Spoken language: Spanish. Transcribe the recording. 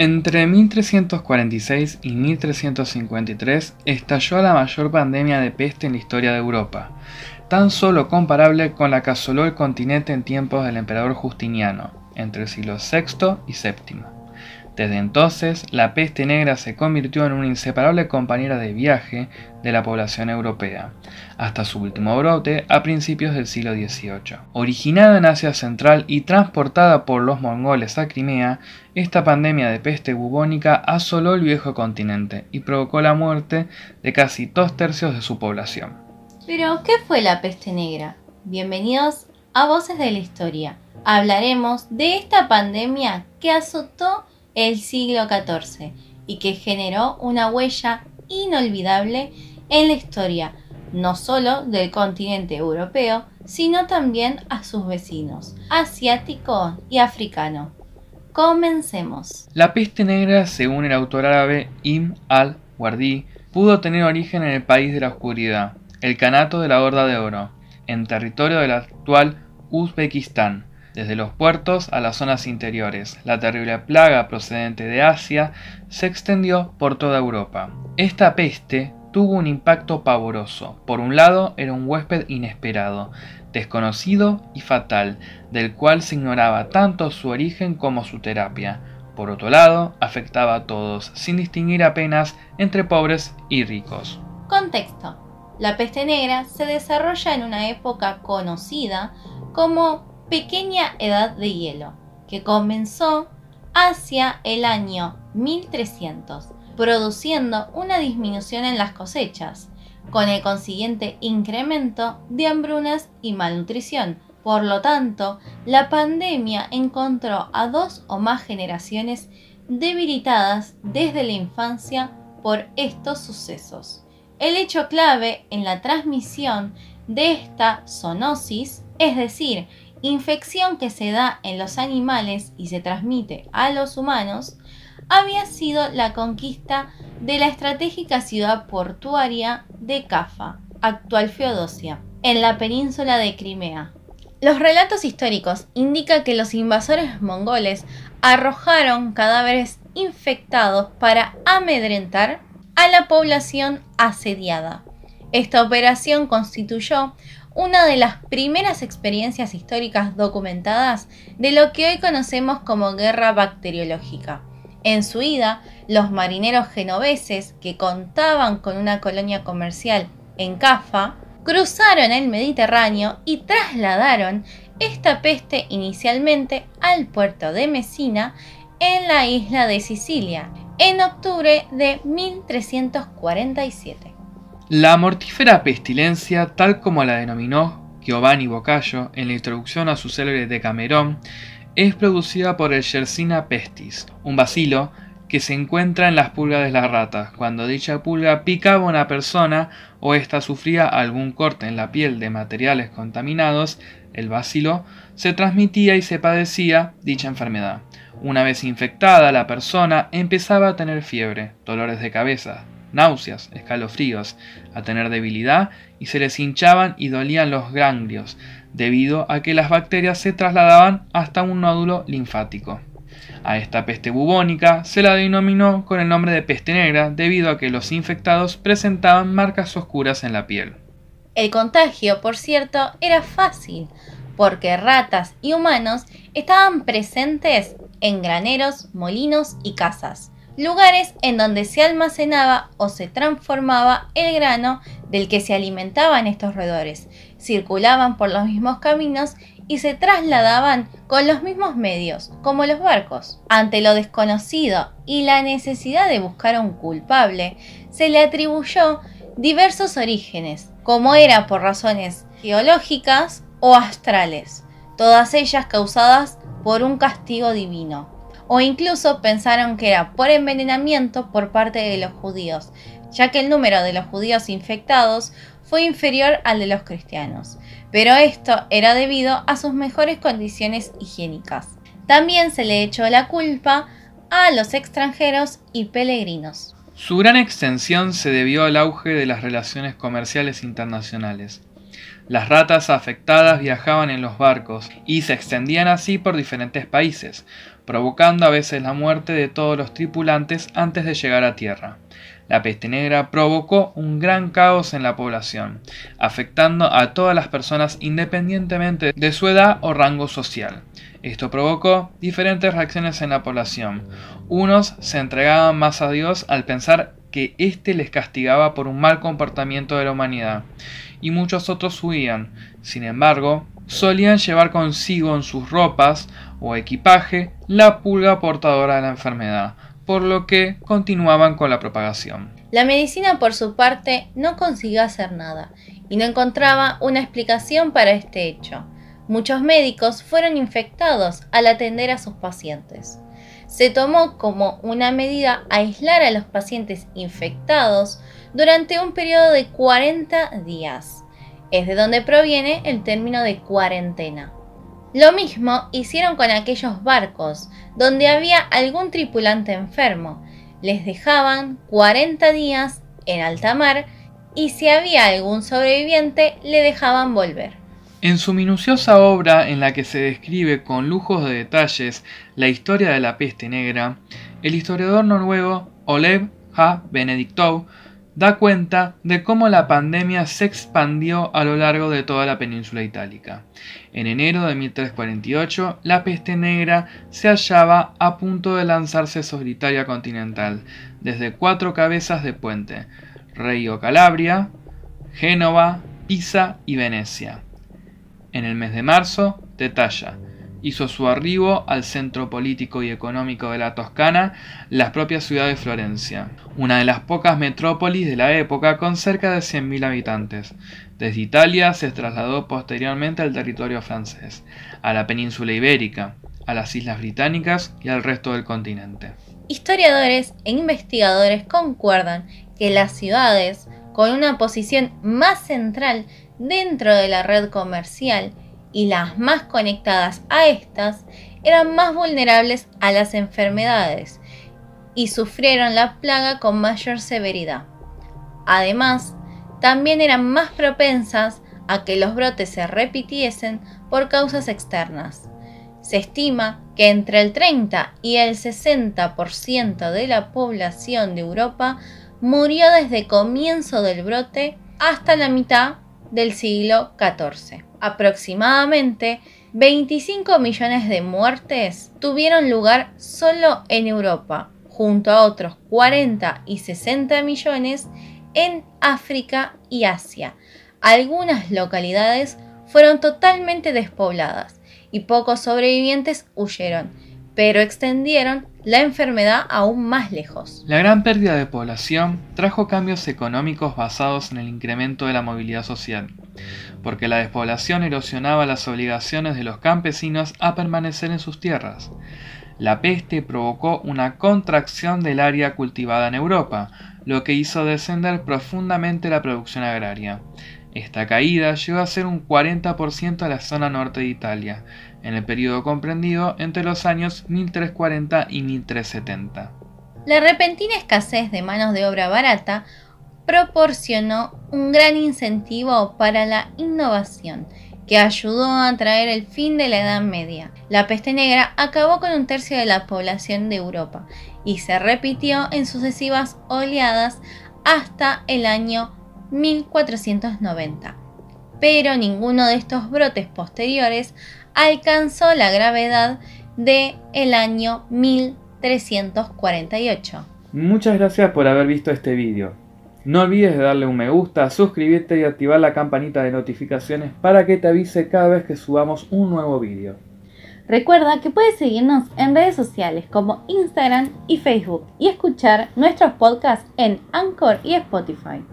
Entre 1346 y 1353 estalló la mayor pandemia de peste en la historia de Europa, tan solo comparable con la que asoló el continente en tiempos del emperador Justiniano, entre el siglo VI y VII. Desde entonces, la peste negra se convirtió en una inseparable compañera de viaje de la población europea, hasta su último brote a principios del siglo XVIII. Originada en Asia Central y transportada por los mongoles a Crimea, esta pandemia de peste bubónica asoló el viejo continente y provocó la muerte de casi dos tercios de su población. Pero, ¿qué fue la peste negra? Bienvenidos a Voces de la Historia. Hablaremos de esta pandemia que azotó el siglo XIV y que generó una huella inolvidable en la historia, no solo del continente europeo, sino también a sus vecinos, asiático y africano. Comencemos. La peste negra, según el autor árabe Ibn al-Wardi, pudo tener origen en el país de la oscuridad, el Canato de la Horda de Oro, en territorio del actual Uzbekistán, desde los puertos a las zonas interiores, la terrible plaga procedente de Asia se extendió por toda Europa. Esta peste tuvo un impacto pavoroso. Por un lado, era un huésped inesperado, desconocido y fatal, del cual se ignoraba tanto su origen como su terapia. Por otro lado, afectaba a todos, sin distinguir apenas entre pobres y ricos. Contexto. La peste negra se desarrolla en una época conocida como pequeña edad de hielo, que comenzó hacia el año 1300, produciendo una disminución en las cosechas, con el consiguiente incremento de hambrunas y malnutrición. Por lo tanto, la pandemia encontró a dos o más generaciones debilitadas desde la infancia por estos sucesos. El hecho clave en la transmisión de esta zoonosis, es decir, infección que se da en los animales y se transmite a los humanos, había sido la conquista de la estratégica ciudad portuaria de Cafa, actual Feodosia, en la península de Crimea. Los relatos históricos indican que los invasores mongoles arrojaron cadáveres infectados para amedrentar a la población asediada. Esta operación constituyó una de las primeras experiencias históricas documentadas de lo que hoy conocemos como guerra bacteriológica. En su ida, los marineros genoveses, que contaban con una colonia comercial en Cafa, cruzaron el Mediterráneo y trasladaron esta peste inicialmente al puerto de Messina en la isla de Sicilia en octubre de 1347. La mortífera pestilencia, tal como la denominó Giovanni Boccaccio en la introducción a su célebre Decamerón, es producida por el Yersina pestis, un bacilo que se encuentra en las pulgas de las ratas. Cuando dicha pulga picaba a una persona o ésta sufría algún corte en la piel de materiales contaminados, el bacilo se transmitía y se padecía dicha enfermedad. Una vez infectada, la persona empezaba a tener fiebre, dolores de cabeza, náuseas, escalofríos, a tener debilidad y se les hinchaban y dolían los ganglios, debido a que las bacterias se trasladaban hasta un nódulo linfático. A esta peste bubónica se la denominó con el nombre de peste negra debido a que los infectados presentaban marcas oscuras en la piel. El contagio, por cierto, era fácil, porque ratas y humanos estaban presentes en graneros, molinos y casas, lugares en donde se almacenaba o se transformaba el grano del que se alimentaban estos roedores. Circulaban por los mismos caminos y se trasladaban con los mismos medios, como los barcos. Ante lo desconocido y la necesidad de buscar a un culpable, se le atribuyó diversos orígenes, como era por razones geológicas o astrales, todas ellas causadas por un castigo divino o incluso pensaron que era por envenenamiento por parte de los judíos, ya que el número de los judíos infectados fue inferior al de los cristianos, pero esto era debido a sus mejores condiciones higiénicas. También se le echó la culpa a los extranjeros y peregrinos. Su gran extensión se debió al auge de las relaciones comerciales internacionales. Las ratas afectadas viajaban en los barcos y se extendían así por diferentes países, provocando a veces la muerte de todos los tripulantes antes de llegar a tierra. La peste negra provocó un gran caos en la población, afectando a todas las personas independientemente de su edad o rango social. Esto provocó diferentes reacciones en la población. Unos se entregaban más a Dios al pensar que éste les castigaba por un mal comportamiento de la humanidad, y muchos otros huían. Sin embargo, solían llevar consigo en sus ropas o equipaje la pulga portadora de la enfermedad, por lo que continuaban con la propagación. La medicina, por su parte, no consiguió hacer nada y no encontraba una explicación para este hecho. Muchos médicos fueron infectados al atender a sus pacientes. Se tomó como una medida aislar a los pacientes infectados durante un periodo de 40 días. Es de donde proviene el término de cuarentena. Lo mismo hicieron con aquellos barcos donde había algún tripulante enfermo. Les dejaban 40 días en alta mar y si había algún sobreviviente le dejaban volver. En su minuciosa obra en la que se describe con lujos de detalles la historia de la peste negra, el historiador noruego Olev H. Benedictou da cuenta de cómo la pandemia se expandió a lo largo de toda la península itálica. En enero de 1348, la peste negra se hallaba a punto de lanzarse sobre Italia continental, desde cuatro cabezas de puente, Reggio Calabria, Génova, Pisa y Venecia. En el mes de marzo, detalla, hizo su arribo al centro político y económico de la Toscana, la propia ciudad de Florencia, una de las pocas metrópolis de la época con cerca de 100.000 habitantes. Desde Italia se trasladó posteriormente al territorio francés, a la península ibérica, a las islas británicas y al resto del continente. Historiadores e investigadores concuerdan que las ciudades, con una posición más central dentro de la red comercial y las más conectadas a estas eran más vulnerables a las enfermedades y sufrieron la plaga con mayor severidad. Además, también eran más propensas a que los brotes se repitiesen por causas externas. Se estima que entre el 30 y el 60% de la población de Europa murió desde comienzo del brote hasta la mitad del siglo XIV. Aproximadamente 25 millones de muertes tuvieron lugar solo en Europa, junto a otros 40 y 60 millones en África y Asia. Algunas localidades fueron totalmente despobladas y pocos sobrevivientes huyeron, pero extendieron la enfermedad aún más lejos. La gran pérdida de población trajo cambios económicos basados en el incremento de la movilidad social, porque la despoblación erosionaba las obligaciones de los campesinos a permanecer en sus tierras. La peste provocó una contracción del área cultivada en Europa, lo que hizo descender profundamente la producción agraria. Esta caída llegó a ser un 40% en la zona norte de Italia, en el periodo comprendido entre los años 1340 y 1370. La repentina escasez de manos de obra barata proporcionó un gran incentivo para la innovación que ayudó a traer el fin de la Edad Media. La peste negra acabó con un tercio de la población de Europa y se repitió en sucesivas oleadas hasta el año 1490. Pero ninguno de estos brotes posteriores alcanzó la gravedad de el año 1348. Muchas gracias por haber visto este vídeo. No olvides de darle un me gusta, suscribirte y activar la campanita de notificaciones para que te avise cada vez que subamos un nuevo vídeo. Recuerda que puedes seguirnos en redes sociales como Instagram y Facebook y escuchar nuestros podcasts en Anchor y Spotify.